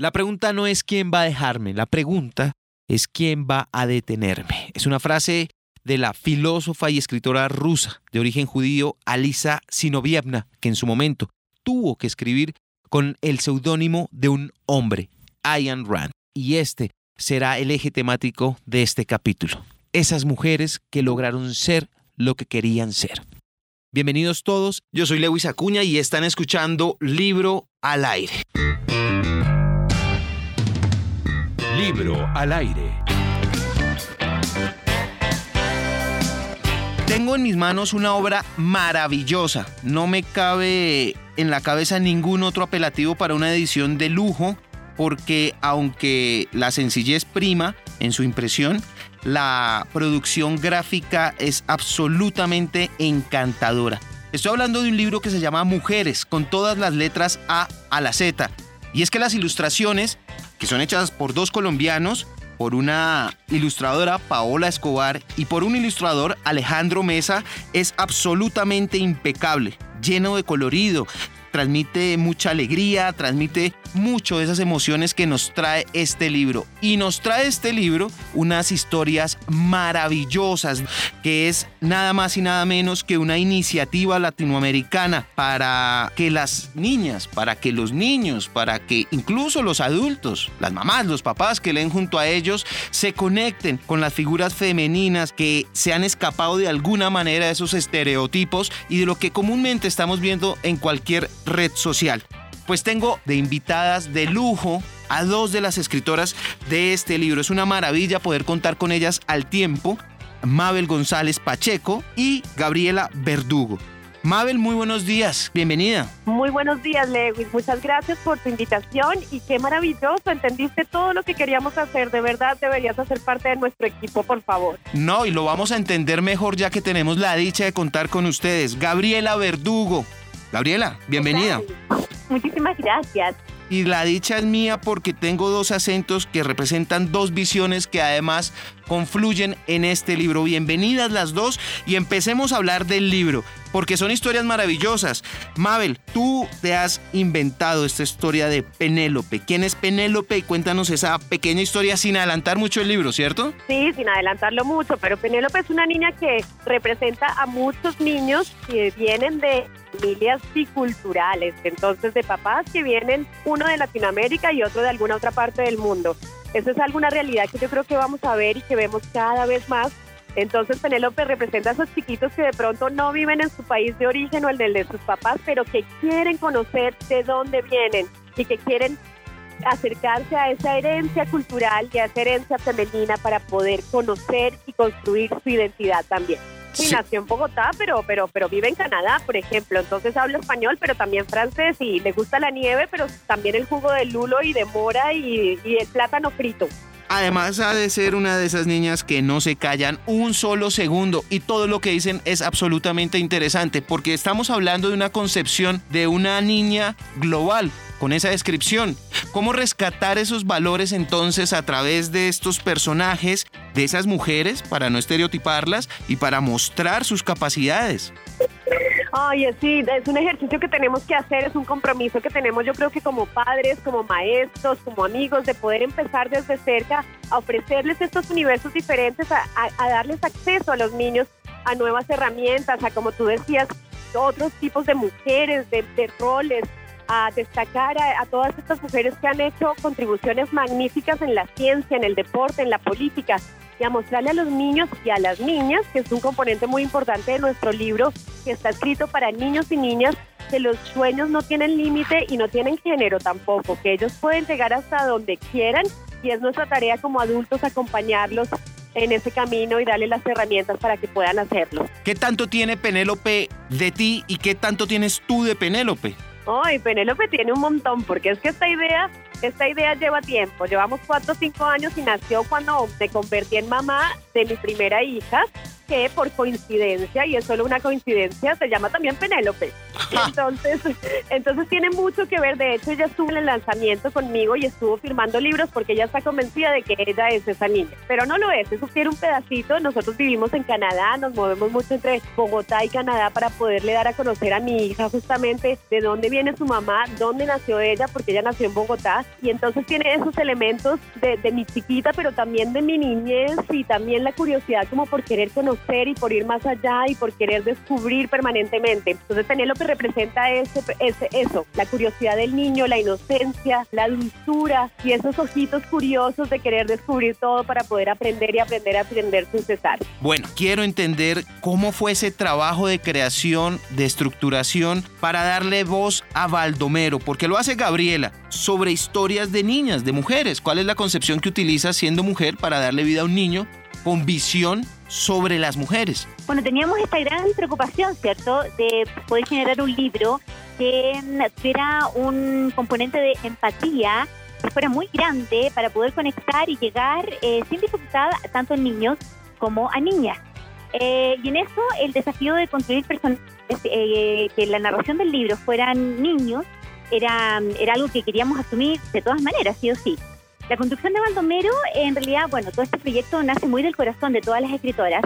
La pregunta no es quién va a dejarme, la pregunta es quién va a detenerme. Es una frase de la filósofa y escritora rusa de origen judío Alisa Sinovievna, que en su momento tuvo que escribir con el seudónimo de un hombre, Ayn Rand. Y este será el eje temático de este capítulo. Esas mujeres que lograron ser lo que querían ser. Bienvenidos todos, yo soy Lewis Acuña y están escuchando Libro al Aire. Libro al Aire. Tengo en mis manos una obra maravillosa. No me cabe en la cabeza ningún otro apelativo para una edición de lujo, porque aunque la sencillez prima en su impresión, la producción gráfica es absolutamente encantadora. Estoy hablando de un libro que se llama Mujeres, con todas las letras A a la Z. Y es que las ilustraciones, que son hechas por dos colombianos, por una ilustradora Paola Escobar y por un ilustrador Alejandro Mesa, es absolutamente impecable, lleno de colorido, transmite mucha alegría, transmite mucho de esas emociones que nos trae este libro. Y nos trae este libro unas historias maravillosas, que es nada más y nada menos que una iniciativa latinoamericana para que las niñas, para que los niños, para que incluso los adultos, las mamás, los papás que leen junto a ellos, se conecten con las figuras femeninas que se han escapado de alguna manera de esos estereotipos y de lo que comúnmente estamos viendo en cualquier red social. Pues tengo de invitadas de lujo a dos de las escritoras de este libro. Es una maravilla poder contar con ellas al tiempo. Mabel González Pacheco y Gabriela Verdugo. Mabel, muy buenos días, bienvenida. Muy buenos días, Lewis. Muchas gracias por tu invitación y qué maravilloso. Entendiste todo lo que queríamos hacer. De verdad, deberías hacer parte de nuestro equipo, por favor. No, y lo vamos a entender mejor ya que tenemos la dicha de contar con ustedes. Gabriela Verdugo. Gabriela, bienvenida. Muchísimas gracias. Y la dicha es mía porque tengo dos acentos que representan dos visiones que además confluyen en este libro. Bienvenidas las dos y empecemos a hablar del libro, porque son historias maravillosas. Mabel, tú te has inventado esta historia de Penélope. ¿Quién es Penélope? Y cuéntanos esa pequeña historia sin adelantar mucho el libro, ¿cierto? Sí, sin adelantarlo mucho, pero Penélope es una niña que representa a muchos niños que vienen de familias biculturales, entonces de papás que vienen uno de Latinoamérica y otro de alguna otra parte del mundo. Eso es alguna realidad que yo creo que vamos a ver y que vemos cada vez más. Entonces Penélope representa a esos chiquitos que de pronto no viven en su país de origen o el del de sus papás, pero que quieren conocer de dónde vienen y que quieren acercarse a esa herencia cultural y a esa herencia femenina para poder conocer y construir su identidad también. Sí, nació en Bogotá, pero, pero, pero vive en Canadá, por ejemplo. Entonces habla español, pero también francés y le gusta la nieve, pero también el jugo de lulo y de mora y, y el plátano frito. Además ha de ser una de esas niñas que no se callan un solo segundo y todo lo que dicen es absolutamente interesante porque estamos hablando de una concepción de una niña global con esa descripción. ¿Cómo rescatar esos valores entonces a través de estos personajes, de esas mujeres, para no estereotiparlas y para mostrar sus capacidades? Ay, sí, es un ejercicio que tenemos que hacer, es un compromiso que tenemos yo creo que como padres, como maestros, como amigos, de poder empezar desde cerca a ofrecerles estos universos diferentes, a, darles acceso a los niños a nuevas herramientas, a como tú decías, otros tipos de mujeres, de, de roles, a destacar a, todas estas mujeres que han hecho contribuciones magníficas en la ciencia, en el deporte, en la política, y a mostrarle a los niños y a las niñas, que es un componente muy importante de nuestro libro, que está escrito para niños y niñas, que los sueños no tienen límite y no tienen género tampoco, que ellos pueden llegar hasta donde quieran y es nuestra tarea como adultos acompañarlos en ese camino y darles las herramientas para que puedan hacerlo. ¿Qué tanto tiene Penélope de ti y qué tanto tienes tú de Penélope? Ay, Penélope tiene un montón, porque es que esta idea, esta idea lleva tiempo. Llevamos cuatro o cinco años y nació cuando me convertí en mamá de mi primera hija. que por coincidencia, y es solo una coincidencia, se llama también Penélope. Entonces, entonces tiene mucho que ver. De hecho, ella estuvo en el lanzamiento conmigo y estuvo firmando libros porque ella está convencida de que ella es esa niña. Pero no lo es, eso quiere un pedacito. Nosotros vivimos en Canadá, nos movemos mucho entre Bogotá y Canadá para poderle dar a conocer a mi hija justamente de dónde viene su mamá, dónde nació ella, porque ella nació en Bogotá. Y entonces tiene esos elementos de, de mi chiquita, pero también de mi niñez y también la curiosidad como por querer conocer y por ir más allá y por querer descubrir permanentemente. Entonces Penélope representa ese, ese, eso, la curiosidad del niño, la inocencia, la dulzura y esos ojitos curiosos de querer descubrir todo para poder aprender y aprender a aprender sin cesar. Bueno, quiero entender cómo fue ese trabajo de creación, de estructuración para darle voz a Baldomero, porque lo hace Gabriela, sobre historias de niñas, de mujeres. ¿Cuál es la concepción que utiliza siendo mujer para darle vida a un niño con visión sobre las mujeres? Bueno, teníamos esta gran preocupación, ¿cierto?, de poder generar un libro que tuviera un componente de empatía que fuera muy grande para poder conectar y llegar eh, sin dificultad tanto a niños como a niñas. Eh, y en eso el desafío de construir personajes, eh, que la narración del libro fueran niños, era, era algo que queríamos asumir de todas maneras, sí o sí. La construcción de Baldomero, en realidad, bueno, todo este proyecto nace muy del corazón de todas las escritoras.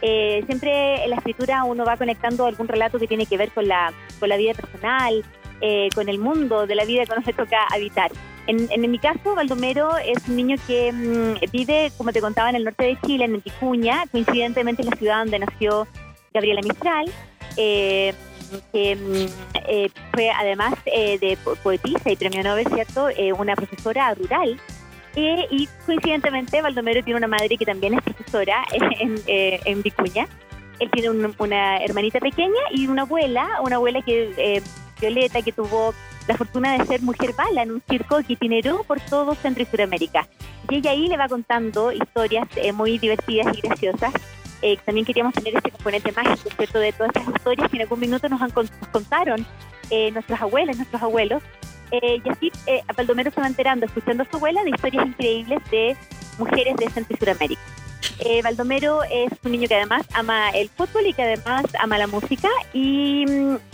Eh, siempre en la escritura uno va conectando algún relato que tiene que ver con la, con la vida personal, eh, con el mundo de la vida que uno se toca habitar. En, en, mi caso, Baldomero es un niño que mmm, vive, como te contaba, en el norte de Chile, en Ticuña, coincidentemente en la ciudad donde nació Gabriela Mistral. Eh, que eh, fue además eh, de poetisa y premio Nobel, ¿cierto? Eh, una profesora rural. Y coincidentemente, Baldomero tiene una madre que también es profesora en, en Vicuña. Él tiene un, una hermanita pequeña y una abuela, una abuela que Violeta, que tuvo la fortuna de ser mujer bala en un circo que itineró por todo Centro y Sudamérica. Y ella ahí le va contando historias muy divertidas y graciosas eh, también queríamos tener este componente mágico, ¿cierto? De todas estas historias que en algún minuto nos, han, nos contaron eh, nuestras abuelas, nuestros abuelos. Eh, y así eh, Baldomero se enterando, escuchando a su abuela, de historias increíbles de mujeres de Centro y Sudamérica. Eh, Baldomero es un niño que además ama el fútbol y que además ama la música y,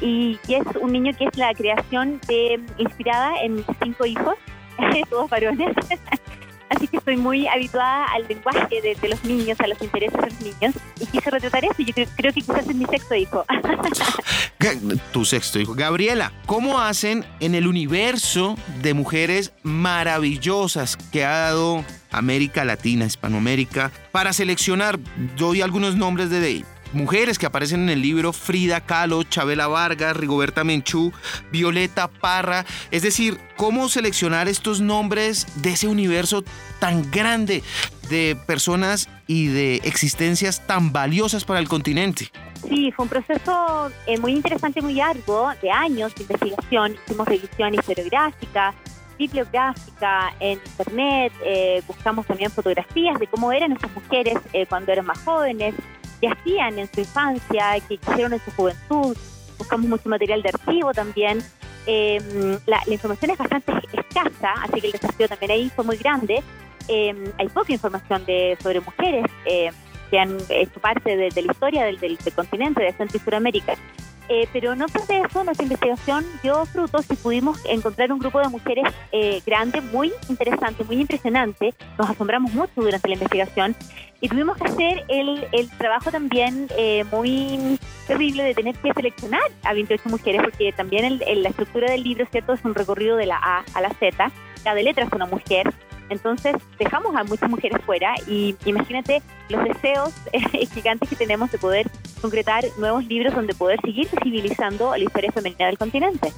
y, y es un niño que es la creación de, inspirada en cinco hijos, todos varones. Así que estoy muy habituada al lenguaje de, los niños, a los intereses de los niños, y quise retratar eso. Yo creo, creo que quizás es mi sexto hijo. tu sexto hijo. Gabriela, ¿cómo hacen en el universo de mujeres maravillosas que ha dado América Latina, Hispanoamérica, para seleccionar? Doy algunos nombres de mujeres que aparecen en el libro, Frida Kahlo, Chabela Vargas, Rigoberta Menchú, Violeta Parra. Es decir, ¿cómo seleccionar estos nombres de ese universo tan grande de personas y de existencias tan valiosas para el continente? Sí, fue un proceso eh, muy interesante, muy largo, de años de investigación. Hicimos revisión historiográfica, bibliográfica, en internet, eh, buscamos también fotografías de cómo eran estas mujeres eh, cuando eran más jóvenes, que hacían en su infancia, que hicieron en su juventud. Buscamos mucho material de archivo también. Eh, la, información es bastante escasa, así que el desafío también ahí fue muy grande. Eh, hay poca información de, sobre mujeres eh, que han hecho parte de, de la historia del, del, del, continente, de Centro y Sudamérica. Eh, pero no obstante eso, nuestra investigación dio frutos y pudimos encontrar un grupo de mujeres eh, grande, muy interesante, muy impresionante. Nos asombramos mucho durante la investigación y tuvimos que hacer el, el trabajo también eh, muy terrible de tener que seleccionar a 28 mujeres, porque también el, el, la estructura del libro, ¿cierto?, es un recorrido de la A a la Z. Cada letra es una mujer. Entonces dejamos a muchas mujeres fuera y imagínate los deseos eh, gigantes que tenemos de poder concretar nuevos libros donde poder seguir visibilizando la historia femenina del continente.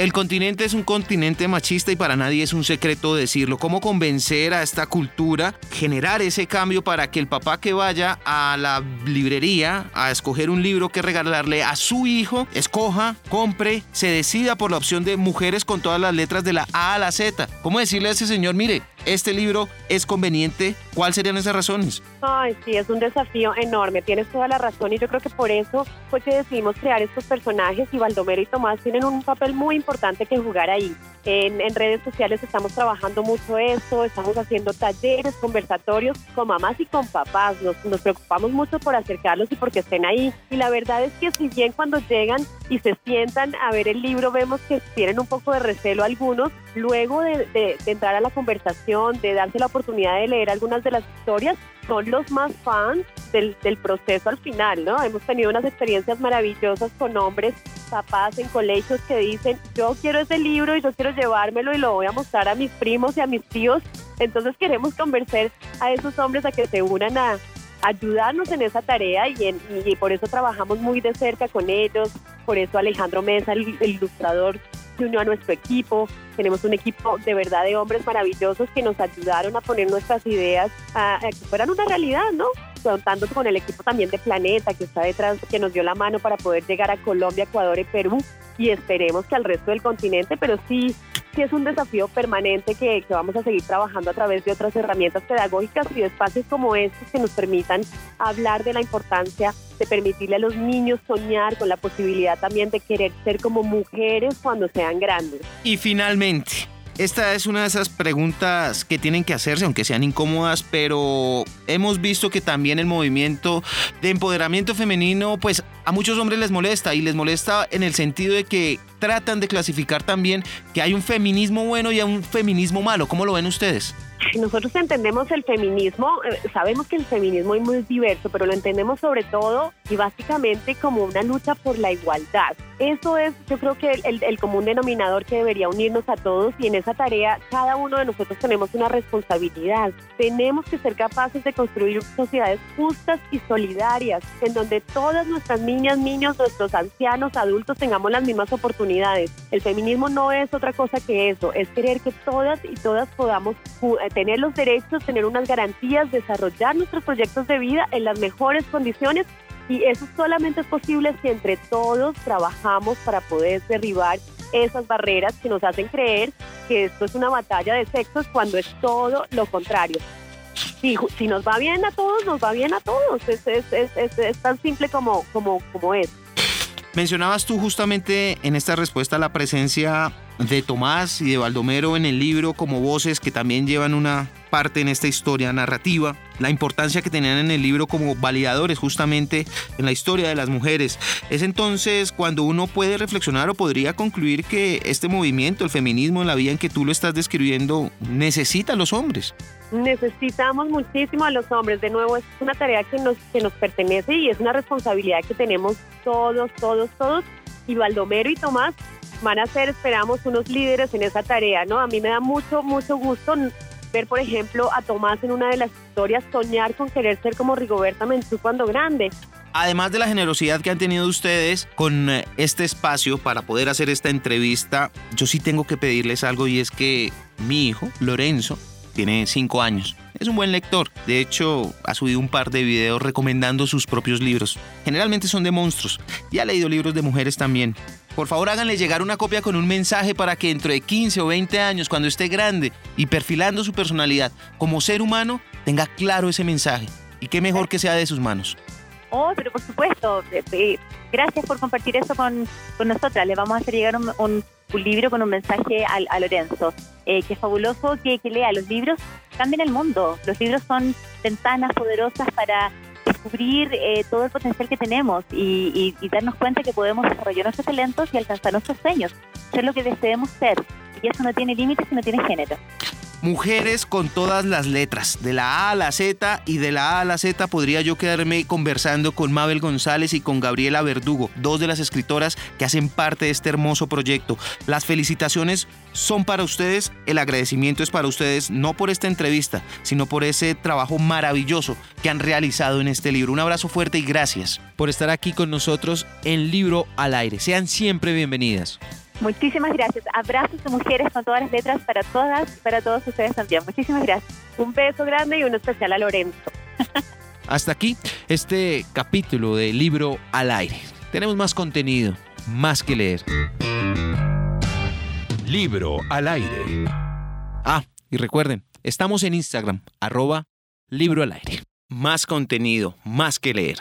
El continente es un continente machista y para nadie es un secreto decirlo. ¿Cómo convencer a esta cultura, generar ese cambio para que el papá que vaya a la librería a escoger un libro que regalarle a su hijo, escoja, compre, se decida por la opción de mujeres con todas las letras de la A a la Z? ¿Cómo decirle a ese señor, mire, este libro es conveniente? ¿Cuáles serían esas razones? Ay, sí, es un desafío enorme, tienes toda la razón y yo creo que por eso fue que decidimos crear estos personajes y Baldomero y Tomás tienen un papel muy importante que jugar ahí. En, redes sociales estamos trabajando mucho eso, estamos haciendo talleres, conversatorios con mamás y con papás. Nos, preocupamos mucho por acercarlos y porque estén ahí. Y la verdad es que si bien cuando llegan y se sientan a ver el libro vemos que tienen un poco de recelo algunos, luego de, de entrar a la conversación, de darse la oportunidad de leer algunas de las historias, son los más fans del, del, proceso al final, ¿no? Hemos tenido unas experiencias maravillosas con hombres, papás en colegios que dicen, yo quiero ese libro y yo quiero llevármelo y lo voy a mostrar a mis primos y a mis tíos. Entonces queremos convencer a esos hombres a que se unan a ayudarnos en esa tarea y, en, y por eso trabajamos muy de cerca con ellos, por eso Alejandro Mesa, el, el ilustrador, se unió a nuestro equipo. Tenemos un equipo de verdad de hombres maravillosos que nos ayudaron a poner nuestras ideas a, a que fueran una realidad, ¿no? contando con el equipo también de Planeta que está detrás, que nos dio la mano para poder llegar a Colombia, Ecuador y Perú y esperemos que al resto del continente, pero sí, sí es un desafío permanente que, que vamos a seguir trabajando a través de otras herramientas pedagógicas y espacios como estos que nos permitan hablar de la importancia de permitirle a los niños soñar con la posibilidad también de querer ser como mujeres cuando sean grandes. Y finalmente, esta es una de esas preguntas que tienen que hacerse, aunque sean incómodas, pero hemos visto que también el movimiento de empoderamiento femenino, pues a muchos hombres les molesta y les molesta en el sentido de que tratan de clasificar también que hay un feminismo bueno y un feminismo malo. ¿Cómo lo ven ustedes? Nosotros entendemos el feminismo, eh, sabemos que el feminismo es muy diverso, pero lo entendemos sobre todo y básicamente como una lucha por la igualdad. Eso es, yo creo que el, el, común denominador que debería unirnos a todos y en esa tarea cada uno de nosotros tenemos una responsabilidad. Tenemos que ser capaces de construir sociedades justas y solidarias, en donde todas nuestras niñas, niños, nuestros ancianos, adultos tengamos las mismas oportunidades. El feminismo no es otra cosa que eso, es querer que todas y todas podamos tener los derechos, tener unas garantías, desarrollar nuestros proyectos de vida en las mejores condiciones y eso solamente es posible si entre todos trabajamos para poder derribar esas barreras que nos hacen creer que esto es una batalla de sexos cuando es todo lo contrario. Si, nos va bien a todos, nos va bien a todos. Es, es, es, es tan simple como, como, como es. Mencionabas tú justamente en esta respuesta la presencia de Tomás y de Baldomero en el libro como voces que también llevan una parte en esta historia narrativa, la importancia que tenían en el libro como validadores justamente en la historia de las mujeres. Es entonces cuando uno puede reflexionar o podría concluir que este movimiento, el feminismo en la vida en que tú lo estás describiendo, necesita a los hombres. Necesitamos muchísimo a los hombres. De nuevo, es una tarea que nos, que nos pertenece y es una responsabilidad que tenemos todos, todos, todos. Y Baldomero y Tomás van a ser, esperamos, unos líderes en esa tarea, ¿no? A mí me da mucho, mucho gusto ver, por ejemplo, a Tomás en una de las historias soñar con querer ser como Rigoberta Menchú cuando grande. Además de la generosidad que han tenido ustedes con este espacio para poder hacer esta entrevista, yo sí tengo que pedirles algo y es que mi hijo, Lorenzo, tiene 5 años. Es un buen lector. De hecho, ha subido un par de videos recomendando sus propios libros. Generalmente son de monstruos. Y ha leído libros de mujeres también. Por favor, háganle llegar una copia con un mensaje para que dentro de 15 o 20 años, cuando esté grande y perfilando su personalidad como ser humano, tenga claro ese mensaje. Y qué mejor que sea de sus manos. Oh, pero por supuesto. Gracias por compartir eso con, con nosotras. Le vamos a hacer llegar un, un, libro con un mensaje a, a Lorenzo. Eh, que es fabuloso que, que lea. Los libros cambian el mundo. Los libros son ventanas poderosas para descubrir eh, todo el potencial que tenemos y, y, y, darnos cuenta que podemos desarrollar nuestros talentos y alcanzar nuestros sueños, ser lo que deseemos ser. Y eso no tiene límites y no tiene género. Mujeres con todas las letras, de la A a la Z y de la A a la Z podría yo quedarme conversando con Mabel González y con Gabriela Verdugo, dos de las escritoras que hacen parte de este hermoso proyecto. Las felicitaciones son para ustedes, el agradecimiento es para ustedes, no por esta entrevista, sino por ese trabajo maravilloso que han realizado en este libro. Un abrazo fuerte y gracias por estar aquí con nosotros en Libro al Aire. Sean siempre bienvenidas. Muchísimas gracias. Abrazos de mujeres con todas las letras para todas, para todos ustedes también. Muchísimas gracias. Un beso grande y uno especial a Lorenzo. Hasta aquí este capítulo de Libro al Aire. Tenemos más contenido, más que leer. Libro al aire. Ah, y recuerden, estamos en Instagram, arroba Libro al Aire. Más contenido, más que leer.